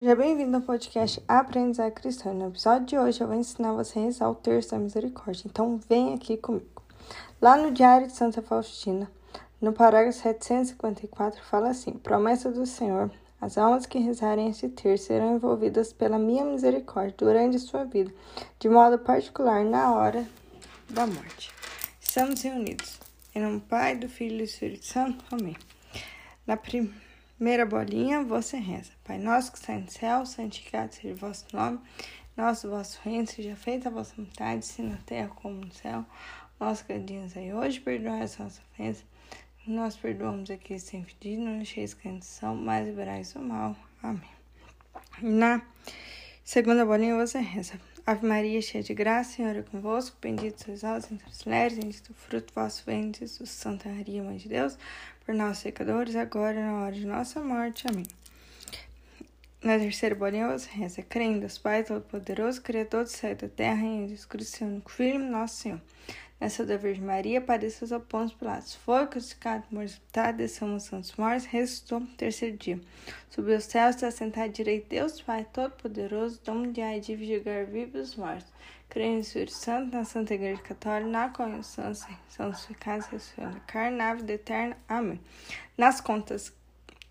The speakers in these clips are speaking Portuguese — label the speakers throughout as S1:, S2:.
S1: Seja bem-vindo ao podcast Aprendizado Cristão. No episódio de hoje eu vou ensinar você a rezar o terço da misericórdia. Então vem aqui comigo. Lá no Diário de Santa Faustina, no parágrafo 754, fala assim: Promessa do Senhor: as almas que rezarem este terço serão envolvidas pela minha misericórdia durante sua vida, de modo particular na hora da morte. Estamos reunidos. Em nome do Pai, do Filho e do Espírito Santo. Amém. Na primeira Primeira bolinha, você reza. Pai nosso que está no céu, santificado seja o vosso nome. Nosso vosso reino seja feita a vossa vontade, se na terra como no céu. Nós cadinhos aí hoje, perdoai as nossas ofensas. Nós perdoamos aqui sem pedir, não deixeis canção, mas liberais o mal. Amém. Na segunda bolinha, você reza. Ave Maria, cheia de graça, Senhor é convosco, bendito sois vós entre as mulheres, bendito o fruto do vosso ventre, Jesus, Santa Maria, Mãe de Deus, por nós pecadores, agora e na hora de nossa morte. Amém. Na terceira bolinha, você reza, crendo Deus Pai Todo-Poderoso, Criador do céu e da terra, em Jesus Cristo, seu único Filho, nosso Senhor. Nessa da Virgem Maria, padeceu os Pôncio Pilatos. Foi crucificado, morto, desceu nos santos mortos, ressuscitou no terceiro dia. Subiu aos céus, está sentado à direita de Deus Pai Todo-Poderoso, dono de ai de julgar vivos e mortos. Creio no Espírito Santo, na Santa Igreja Católica, na comunhão santos, santificados, ressurreição da carne, na vida eterna. Amém. Nas contas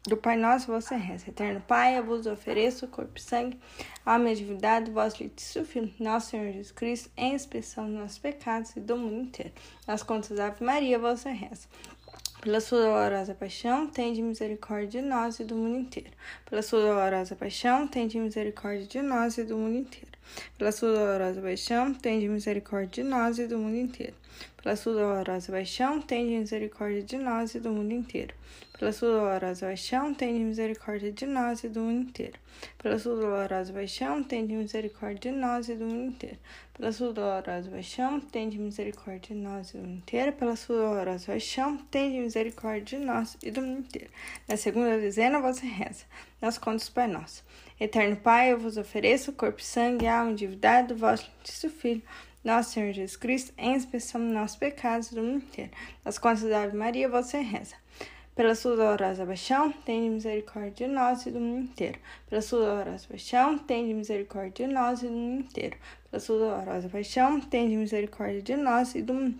S1: do Pai Nosso, você reza. Eterno Pai, eu vos ofereço o corpo e sangue, a minha divindade, vosso litício Filho, nosso Senhor Jesus Cristo, em expiação dos nossos pecados e do mundo inteiro. Nas contas da Ave Maria, você reza. Pela sua dolorosa paixão, tende misericórdia de nós e do mundo inteiro. Pela sua dolorosa paixão, tende misericórdia de nós e do mundo inteiro. Pela sua dolorosa paixão, tende misericórdia de nós e do mundo inteiro. Pela sua dolorosa paixão, tende misericórdia de nós e do mundo inteiro. Pela sua dolorosa paixão, tende misericórdia de nós e do mundo inteiro. Pela sua dolorosa paixão, tende misericórdia de nós e do mundo inteiro. Pela sua dolorosa paixão, tende misericórdia de nós e do mundo inteiro. Pela sua dolorosa paixão, tende misericórdia de nós e do mundo inteiro. Na segunda dezena, você reza. Nas contas Pai Nosso. Eterno Pai, eu vos ofereço corpo, sangue e alma e divindade do vosso Filho nosso Senhor Jesus Cristo, em expiação dos nossos pecados do mundo inteiro. Nas contas da Ave Maria, você reza. Pela sua dolorosa paixão, tenha misericórdia de nós e do mundo inteiro. Pela sua dolorosa paixão, tenha misericórdia de nós e do mundo inteiro. Pela sua dolorosa paixão, tenha misericórdia de nós e do mundo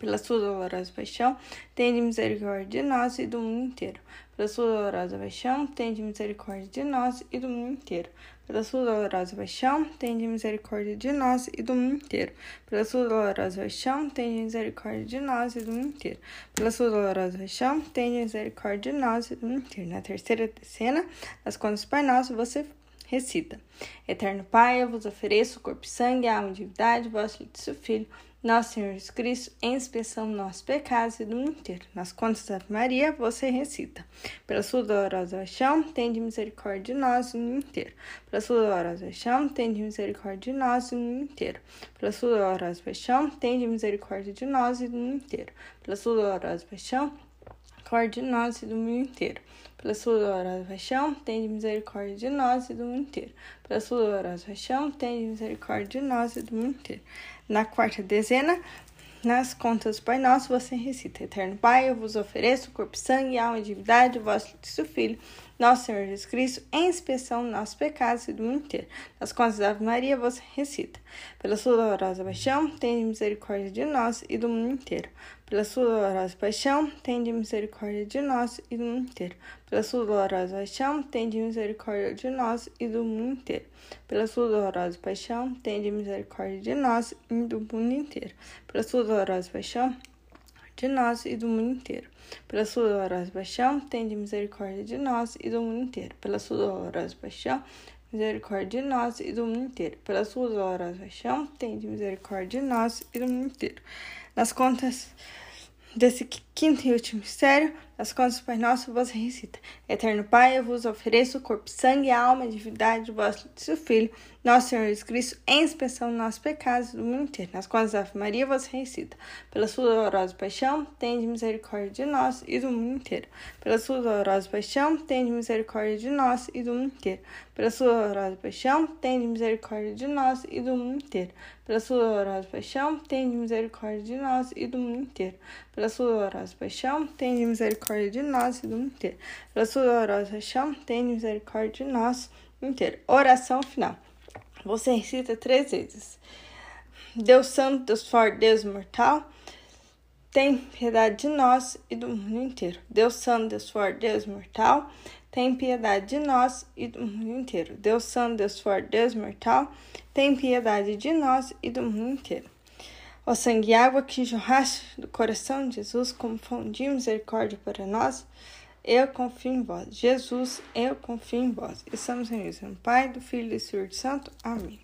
S1: pela sua dolorosa paixão, tende misericórdia de nós e do mundo inteiro. Pela sua dolorosa paixão, tende misericórdia de nós e do mundo inteiro. Pela sua dolorosa paixão, tende misericórdia de nós e do mundo inteiro. Pela sua dolorosa paixão, tende misericórdia de nós e do mundo inteiro. Pela sua dolorosa paixão, tende misericórdia de nós e do mundo inteiro. Na terceira cena, das contas Pai Nosso, você recita. Eterno Pai, eu vos ofereço o corpo e sangue, a alma e divindade, vosso Filho, nosso Senhor Jesus Cristo, em expiação nossos pecados e do mundo inteiro. Nas contas da Maria, você recita. Pela sua dolorosa paixão, tende misericórdia de nós e do mundo inteiro. Pela sua dolorosa paixão, tende misericórdia de nós e do mundo inteiro. Pela sua dolorosa paixão, tende misericórdia de nós e do mundo inteiro. Pela sua dolorosa paixão, misericórdia de nós e do mundo inteiro. Pela sua dolorosa paixão, tende misericórdia de nós e do mundo inteiro. Pela sua dolorosa paixão, tende misericórdia de nós e do mundo inteiro. Na quarta dezena, nas contas do Pai Nosso, você recita: Eterno Pai, eu vos ofereço o corpo, sangue, alma e divindade vosso Filho, nosso Senhor Jesus Cristo, em expiação dos nossos pecados e do mundo inteiro. Nas contas da Ave Maria, você recita: Pela sua dolorosa paixão, tenha misericórdia de nós e do mundo inteiro. Pela sua dolorosa paixão, tenha misericórdia de nós e do mundo inteiro. Pela sua dolorosa paixão, tenha misericórdia de nós e do mundo inteiro. Pela sua dolorosa paixão, tenha misericórdia de nós e do mundo inteiro. Pela sua dolorosa paixão, de nós e do mundo inteiro. Pela sua dolorosa paixão, tende misericórdia de nós e do mundo inteiro. Pela sua dolorosa paixão, misericórdia de nós e do mundo inteiro. Pela sua dolorosa paixão, tende misericórdia de nós e do mundo inteiro. Nas contas desse quinto e último mistério, nas contas do Pai Nosso, você recita: Eterno Pai, eu vos ofereço o corpo, sangue, alma e divindade do vosso Filho, nosso Senhor Jesus Cristo, em expiação dos nossos pecados do mundo inteiro. Nas contas da Maria, você recita: Pela sua dolorosa paixão, tende misericórdia de nós e do mundo inteiro. Pela sua dolorosa paixão, tende misericórdia de nós e do mundo inteiro. Pela sua dolorosa paixão, tende misericórdia de nós e do mundo inteiro. Pela sua dolorosa paixão, tende misericórdia de nós e do mundo inteiro. Pela sua dolorosa paixão, tende misericórdia de nós e do mundo inteiro. Pela sua dolorosa paixão, tende misericórdia de nós inteiro. Oração final. Você recita três vezes. Deus Santo, Deus Forte, Deus Mortal, tem piedade de nós e do mundo inteiro. Deus Santo, Deus Forte, Deus Mortal, tem piedade de nós e do mundo inteiro. Deus Santo, Deus Forte, Deus Mortal, tem piedade de nós e do mundo inteiro. Ó sangue e água que jorraste do coração de Jesus de misericórdia para nós, eu confio em vós. Jesus, eu confio em vós. Estamos reunidos no Pai, do Filho e do Espírito Santo. Amém.